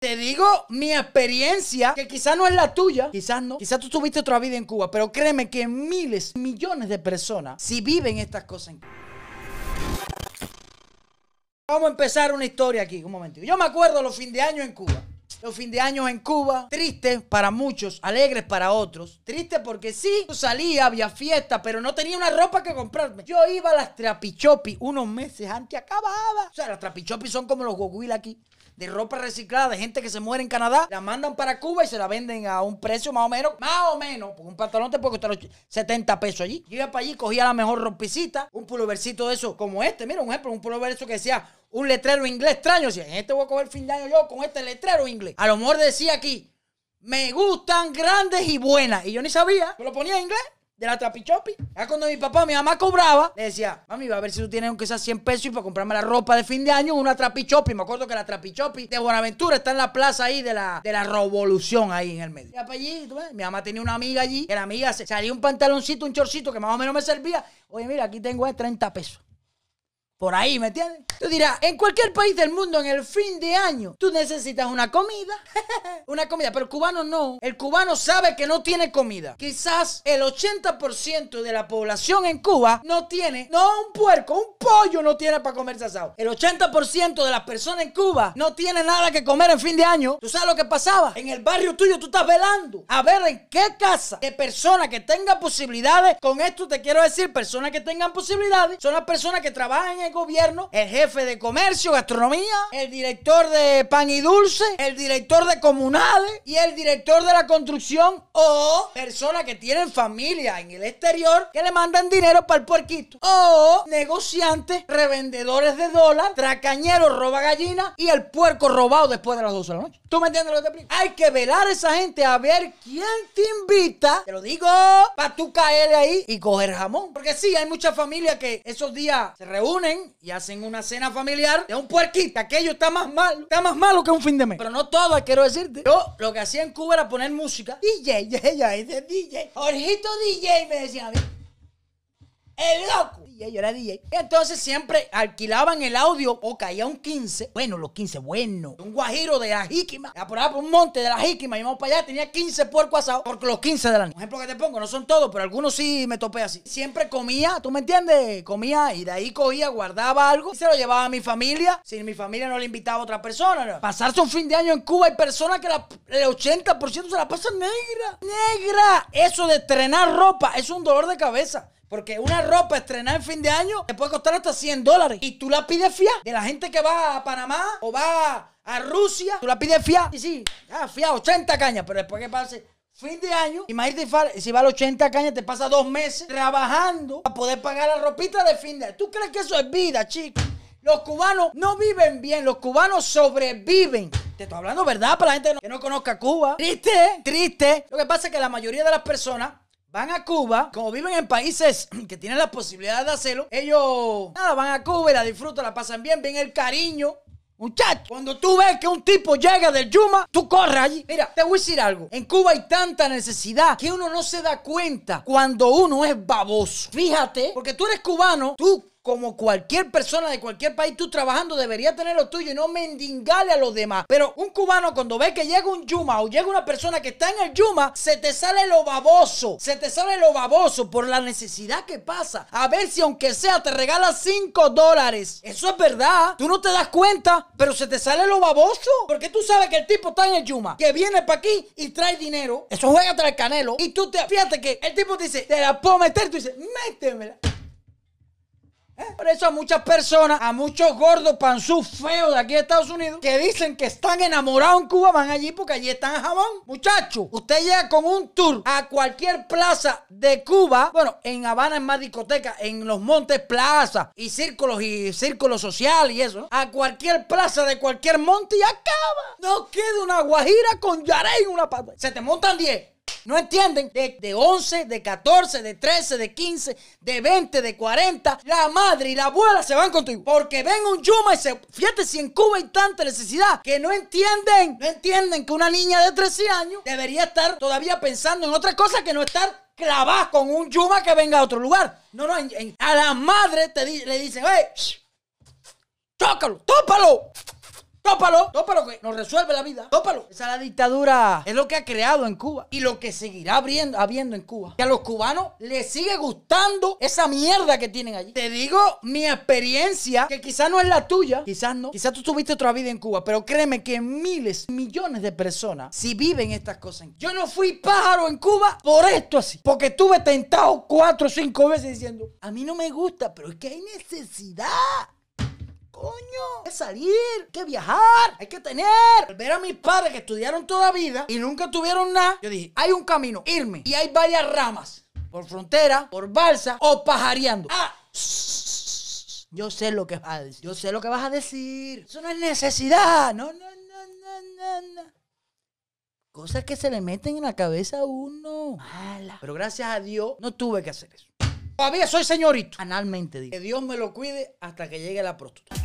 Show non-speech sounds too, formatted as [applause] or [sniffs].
Te digo mi experiencia, que quizás no es la tuya, quizás no, quizás tú tuviste otra vida en Cuba, pero créeme que miles, millones de personas, si viven estas cosas en Cuba. Vamos a empezar una historia aquí, un momentito. Yo me acuerdo los fin de año en Cuba. Los fin de año en Cuba, tristes para muchos, alegres para otros. Triste porque sí, yo salía, había fiesta, pero no tenía una ropa que comprarme. Yo iba a las trapichopi unos meses antes, acababa. O sea, las trapichopi son como los goguil aquí de ropa reciclada de gente que se muere en Canadá, la mandan para Cuba y se la venden a un precio más o menos, más o menos, un pantalón te puede costar 70 pesos allí. Yo iba para allí, cogía la mejor rompicita, un pulovercito de eso, como este, mira, un ejemplo, un pulover eso que decía un letrero inglés extraño, decía, en este voy a coger fin de año yo con este letrero inglés. A lo mejor decía aquí, me gustan grandes y buenas, y yo ni sabía, yo lo ponía en inglés de la trapichopi. Ya cuando mi papá, mi mamá cobraba, le decía, mami, va a ver si tú tienes aunque sea 100 pesos y para comprarme la ropa de fin de año, una trapichopi. Me acuerdo que la trapichopi de Buenaventura está en la plaza ahí de la, de la revolución ahí en el medio. Ya para allí, ¿tú ves? mi mamá tenía una amiga allí, que la amiga se salía un pantaloncito, un chorcito que más o menos me servía. Oye, mira, aquí tengo 30 pesos. Por ahí, ¿me entiendes? Tú dirás, en cualquier país del mundo, en el fin de año, tú necesitas una comida. [laughs] una comida, pero el cubano no. El cubano sabe que no tiene comida. Quizás el 80% de la población en Cuba no tiene, no un puerco, un pollo no tiene para comerse asado. El 80% de las personas en Cuba no tiene nada que comer en fin de año. ¿Tú sabes lo que pasaba? En el barrio tuyo tú estás velando a ver en qué casa de personas que tengan posibilidades, con esto te quiero decir, personas que tengan posibilidades, son las personas que trabajan en gobierno, el jefe de comercio, gastronomía, el director de pan y dulce, el director de comunales y el director de la construcción o personas que tienen familia en el exterior que le mandan dinero para el puerquito o negociantes, revendedores de dólar, tracañeros, roba gallina y el puerco robado después de las 12 de la noche. ¿Tú me entiendes lo que te explico? Hay que velar a esa gente a ver quién te invita, te lo digo, para tú caerle ahí y coger jamón. Porque sí, hay muchas familias que esos días se reúnen y hacen una cena familiar de un puerquito. Aquello está más malo, está más malo que un fin de mes. Pero no todo, quiero decirte. Yo lo que hacía en Cuba era poner música. DJ, DJ, DJ. Jorgito DJ me decía a mí. El loco yo era DJ. Entonces siempre alquilaban el audio o caía un 15. Bueno, los 15, bueno. Un guajiro de la jíquima. Por por un monte de la jíquima. Y vamos para allá, tenía 15 puercos asados. Porque los 15 de la noche. Un ejemplo que te pongo, no son todos, pero algunos sí me topé así. Siempre comía, ¿tú me entiendes? Comía y de ahí cogía, guardaba algo y se lo llevaba a mi familia. Si mi familia no le invitaba a otra persona. Pasarse un fin de año en Cuba hay personas que el 80% se la pasan negra. Negra. Eso de estrenar ropa es un dolor de cabeza. Porque una ropa estrenada en fin de año te puede costar hasta 100 dólares. Y tú la pides fía de la gente que va a Panamá o va a Rusia. Tú la pides fía. Y sí, ah, fía 80 cañas. Pero después que pase fin de año, imagínate si va a 80 cañas, te pasa dos meses trabajando para poder pagar la ropita de fin de año. ¿Tú crees que eso es vida, chicos? Los cubanos no viven bien, los cubanos sobreviven. Te estoy hablando verdad para la gente que no conozca Cuba. Triste, triste. Lo que pasa es que la mayoría de las personas van a Cuba, como viven en países [clears throat] que tienen la posibilidad de hacerlo, ellos nada, van a Cuba y la disfrutan, la pasan bien, ven el cariño. Muchachos, cuando tú ves que un tipo llega del Yuma, tú corres allí. Mira, te voy a decir algo. En Cuba hay tanta necesidad que uno no se da cuenta cuando uno es baboso. Fíjate, porque tú eres cubano, tú como cualquier persona de cualquier país, tú trabajando debería tener lo tuyo y no mendigarle a los demás. Pero un cubano cuando ve que llega un Yuma o llega una persona que está en el Yuma, se te sale lo baboso. Se te sale lo baboso por la necesidad que pasa. A ver si aunque sea te regala 5 dólares. Eso es verdad. Tú no te das cuenta, pero se te sale lo baboso. Porque tú sabes que el tipo está en el Yuma, que viene para aquí y trae dinero. Eso juega el canelo. Y tú te, fíjate que el tipo dice, te la puedo meter. Tú dices, métemela. Por eso a muchas personas, a muchos gordos panzú feos de aquí de Estados Unidos, que dicen que están enamorados en Cuba, van allí porque allí están jamón. Muchachos, usted llega con un tour a cualquier plaza de Cuba. Bueno, en Habana es más discoteca, en los montes plaza y círculos y círculos sociales y eso. A cualquier plaza de cualquier monte y acaba. No queda una guajira con yarey una pata. Se te montan 10. No entienden. De, de 11, de 14, de 13, de 15, de 20, de 40. La madre y la abuela se van contigo. Porque ven un Yuma y se. Fíjate si en Cuba hay tanta necesidad que no entienden. No entienden que una niña de 13 años debería estar todavía pensando en otra cosa que no estar clavada con un Yuma que venga a otro lugar. No, no. a la madre te le dicen, ¡hey! ¡Tócalo! ¡Tópalo! Tópalo, tópalo que nos resuelve la vida, tópalo. Esa es la dictadura, es lo que ha creado en Cuba y lo que seguirá habiendo, habiendo en Cuba. Que a los cubanos les sigue gustando esa mierda que tienen allí. Te digo mi experiencia, que quizás no es la tuya, quizás no, quizás tú tuviste otra vida en Cuba, pero créeme que miles, millones de personas, si viven estas cosas, yo no fui pájaro en Cuba por esto así, porque estuve tentado cuatro o cinco veces diciendo, a mí no me gusta, pero es que hay necesidad. Coño, hay que salir, hay que viajar, hay que tener. Al ver a mis padres que estudiaron toda vida y nunca tuvieron nada, yo dije, hay un camino, irme. Y hay varias ramas, por frontera, por balsa o pajareando. Ah, [sniffs] yo sé lo que vas a decir. Yo sé lo que vas a decir. Eso no es necesidad. No, no, no, no, no, no. Cosas que se le meten en la cabeza a uno. Mala. Pero gracias a Dios no tuve que hacer eso. Todavía soy señorito. Analmente digo. Que Dios me lo cuide hasta que llegue la prostituta.